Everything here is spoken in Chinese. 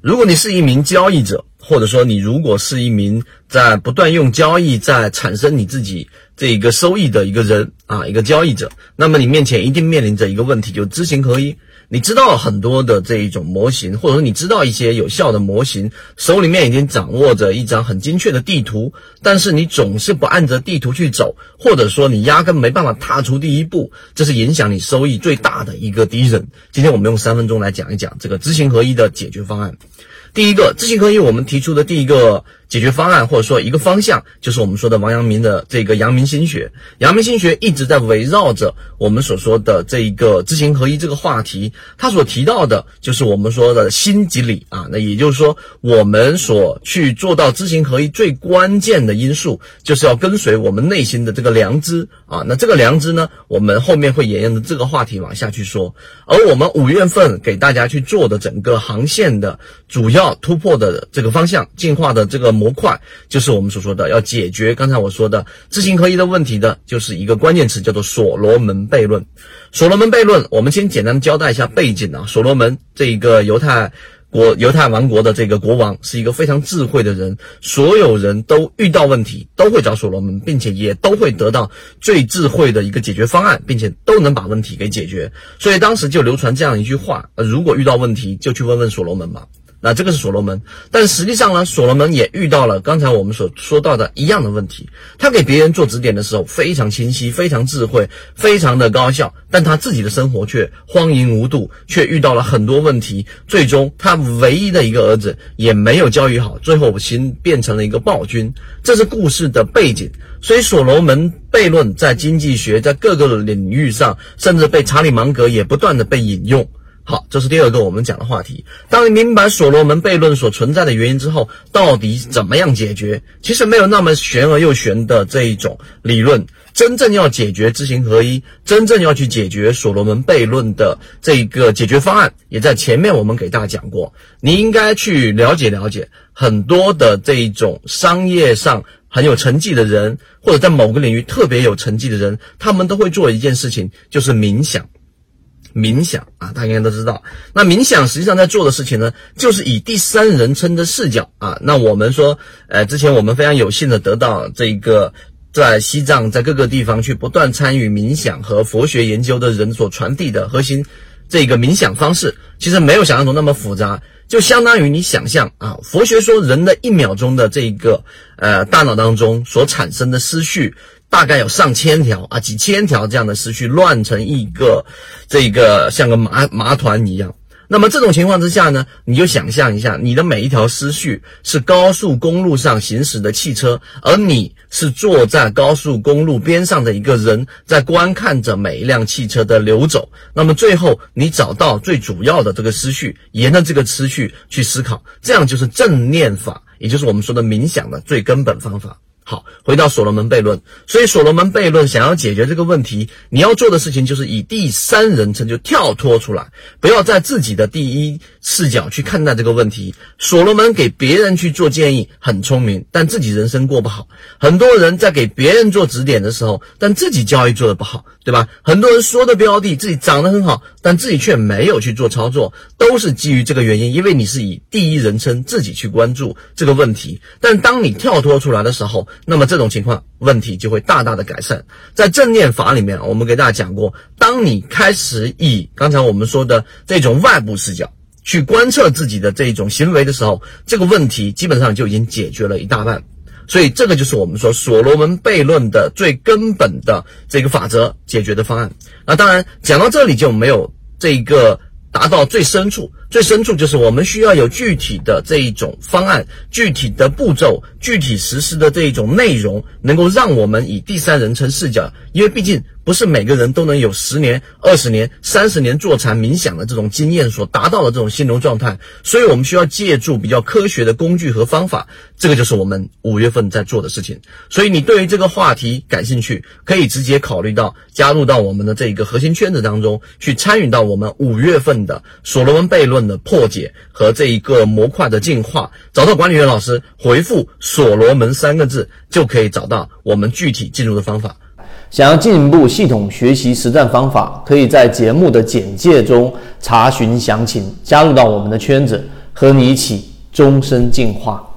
如果你是一名交易者，或者说你如果是一名在不断用交易在产生你自己这一个收益的一个人啊，一个交易者，那么你面前一定面临着一个问题，就知行合一。你知道很多的这一种模型，或者说你知道一些有效的模型，手里面已经掌握着一张很精确的地图，但是你总是不按着地图去走，或者说你压根没办法踏出第一步，这是影响你收益最大的一个敌人。今天我们用三分钟来讲一讲这个知行合一的解决方案。第一个，知行合一，我们提出的第一个。解决方案或者说一个方向，就是我们说的王阳明的这个阳明心学。阳明心学一直在围绕着我们所说的这一个知行合一这个话题。他所提到的就是我们说的心即理啊。那也就是说，我们所去做到知行合一最关键的因素，就是要跟随我们内心的这个良知啊。那这个良知呢，我们后面会沿用的这个话题往下去说。而我们五月份给大家去做的整个航线的主要要突破的这个方向，进化的这个。模块就是我们所说的要解决刚才我说的知行合一的问题的，就是一个关键词叫做所罗门悖论。所罗门悖论，我们先简单交代一下背景啊。所罗门这一个犹太国犹太王国的这个国王是一个非常智慧的人，所有人都遇到问题都会找所罗门，并且也都会得到最智慧的一个解决方案，并且都能把问题给解决。所以当时就流传这样一句话：如果遇到问题，就去问问所罗门吧。那这个是所罗门，但实际上呢，所罗门也遇到了刚才我们所说到的一样的问题。他给别人做指点的时候非常清晰、非常智慧、非常的高效，但他自己的生活却荒淫无度，却遇到了很多问题。最终，他唯一的一个儿子也没有教育好，最后形变成了一个暴君。这是故事的背景。所以，所罗门悖论在经济学在各个领域上，甚至被查理芒格也不断的被引用。好，这是第二个我们讲的话题。当你明白所罗门悖论所存在的原因之后，到底怎么样解决？其实没有那么玄而又玄的这一种理论。真正要解决知行合一，真正要去解决所罗门悖论的这个解决方案，也在前面我们给大家讲过。你应该去了解了解很多的这一种商业上很有成绩的人，或者在某个领域特别有成绩的人，他们都会做一件事情，就是冥想。冥想啊，大家应该都知道。那冥想实际上在做的事情呢，就是以第三人称的视角啊。那我们说，呃，之前我们非常有幸的得到这一个在西藏在各个地方去不断参与冥想和佛学研究的人所传递的核心这个冥想方式，其实没有想象中那么复杂，就相当于你想象啊，佛学说人的一秒钟的这一个呃大脑当中所产生的思绪。大概有上千条啊，几千条这样的思绪乱成一个，这个像个麻麻团一样。那么这种情况之下呢，你就想象一下，你的每一条思绪是高速公路上行驶的汽车，而你是坐在高速公路边上的一个人，在观看着每一辆汽车的流走。那么最后你找到最主要的这个思绪，沿着这个思绪去思考，这样就是正念法，也就是我们说的冥想的最根本方法。好，回到所罗门悖论。所以所罗门悖论想要解决这个问题，你要做的事情就是以第三人称就跳脱出来，不要在自己的第一视角去看待这个问题。所罗门给别人去做建议很聪明，但自己人生过不好。很多人在给别人做指点的时候，但自己交易做的不好，对吧？很多人说的标的自己涨得很好，但自己却没有去做操作，都是基于这个原因，因为你是以第一人称自己去关注这个问题。但当你跳脱出来的时候，那么这种情况问题就会大大的改善。在正念法里面，我们给大家讲过，当你开始以刚才我们说的这种外部视角去观测自己的这种行为的时候，这个问题基本上就已经解决了一大半。所以这个就是我们说所罗门悖论的最根本的这个法则解决的方案。那当然讲到这里就没有这个达到最深处。最深处就是我们需要有具体的这一种方案、具体的步骤、具体实施的这一种内容，能够让我们以第三人称视角，因为毕竟不是每个人都能有十年、二十年、三十年坐禅冥想的这种经验所达到的这种心流状态，所以我们需要借助比较科学的工具和方法。这个就是我们五月份在做的事情。所以你对于这个话题感兴趣，可以直接考虑到加入到我们的这一个核心圈子当中去，参与到我们五月份的所罗门悖论的破解和这一个模块的进化，找到管理员老师回复“所罗门”三个字，就可以找到我们具体进入的方法。想要进一步系统学习实战方法，可以在节目的简介中查询详情，加入到我们的圈子。和你一起终身进化。